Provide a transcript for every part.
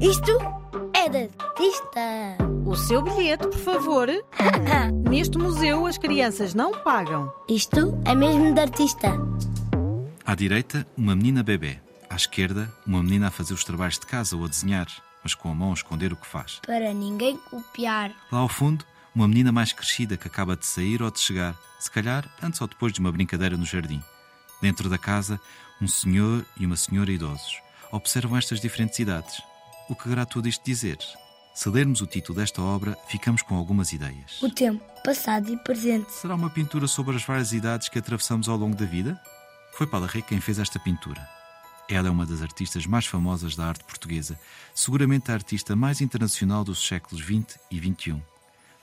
Isto é de artista. O seu bilhete, por favor. Neste museu as crianças não pagam. Isto é mesmo de artista. À direita, uma menina bebê. À esquerda, uma menina a fazer os trabalhos de casa ou a desenhar, mas com a mão a esconder o que faz. Para ninguém copiar. Lá ao fundo, uma menina mais crescida que acaba de sair ou de chegar, se calhar antes ou depois de uma brincadeira no jardim. Dentro da casa, um senhor e uma senhora idosos. Observam estas diferentes idades. O que querá tudo isto dizer? Se lermos o título desta obra, ficamos com algumas ideias. O tempo, passado e presente. Será uma pintura sobre as várias idades que atravessamos ao longo da vida? Foi Paula Rei quem fez esta pintura. Ela é uma das artistas mais famosas da arte portuguesa, seguramente a artista mais internacional dos séculos XX e XXI.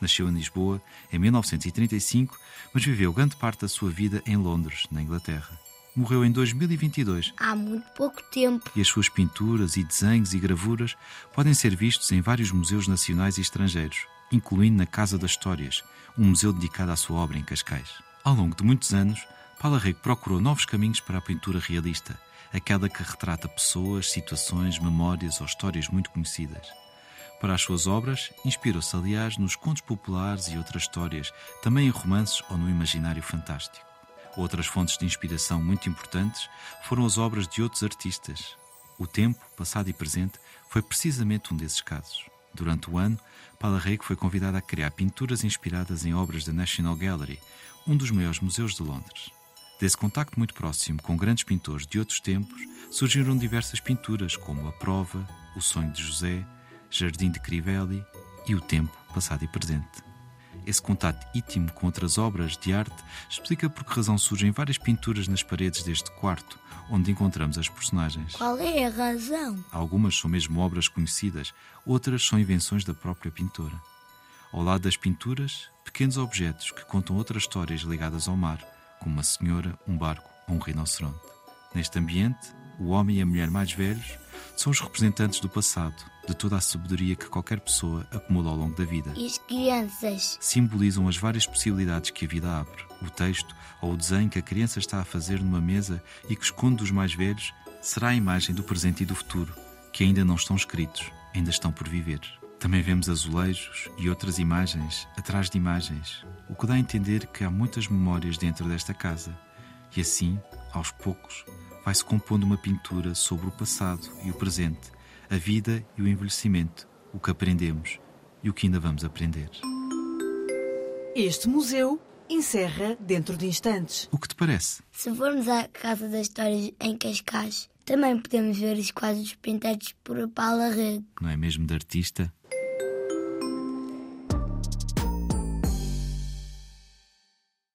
Nasceu em Lisboa em 1935, mas viveu grande parte da sua vida em Londres, na Inglaterra. Morreu em 2022 Há muito pouco tempo. e as suas pinturas e desenhos e gravuras podem ser vistos em vários museus nacionais e estrangeiros, incluindo na Casa das Histórias, um museu dedicado à sua obra em Cascais. Ao longo de muitos anos, Paula Rego procurou novos caminhos para a pintura realista, aquela que retrata pessoas, situações, memórias ou histórias muito conhecidas. Para as suas obras, inspirou-se, aliás, nos contos populares e outras histórias, também em romances ou no imaginário fantástico. Outras fontes de inspiração muito importantes foram as obras de outros artistas. O tempo, passado e presente, foi precisamente um desses casos. Durante o ano, Paula Rego foi convidada a criar pinturas inspiradas em obras da National Gallery, um dos maiores museus de Londres. Desse contacto muito próximo com grandes pintores de outros tempos, surgiram diversas pinturas, como A Prova, O Sonho de José, Jardim de Crivelli e O Tempo, Passado e Presente. Esse contato íntimo com outras obras de arte explica por que razão surgem várias pinturas nas paredes deste quarto, onde encontramos as personagens. Qual é a razão? Algumas são mesmo obras conhecidas, outras são invenções da própria pintora. Ao lado das pinturas, pequenos objetos que contam outras histórias ligadas ao mar, como uma senhora, um barco ou um rinoceronte. Neste ambiente, o homem e a mulher mais velhos são os representantes do passado, de toda a sabedoria que qualquer pessoa acumula ao longo da vida. E as crianças? Simbolizam as várias possibilidades que a vida abre. O texto ou o desenho que a criança está a fazer numa mesa e que esconde dos mais velhos será a imagem do presente e do futuro, que ainda não estão escritos, ainda estão por viver. Também vemos azulejos e outras imagens atrás de imagens, o que dá a entender que há muitas memórias dentro desta casa. E assim, aos poucos, vai-se compondo uma pintura sobre o passado e o presente, a vida e o envelhecimento, o que aprendemos e o que ainda vamos aprender. Este museu encerra dentro de instantes. O que te parece? Se formos à Casa das Histórias em Cascais, também podemos ver os quadros pintados por Paula Rego. Não é mesmo de artista?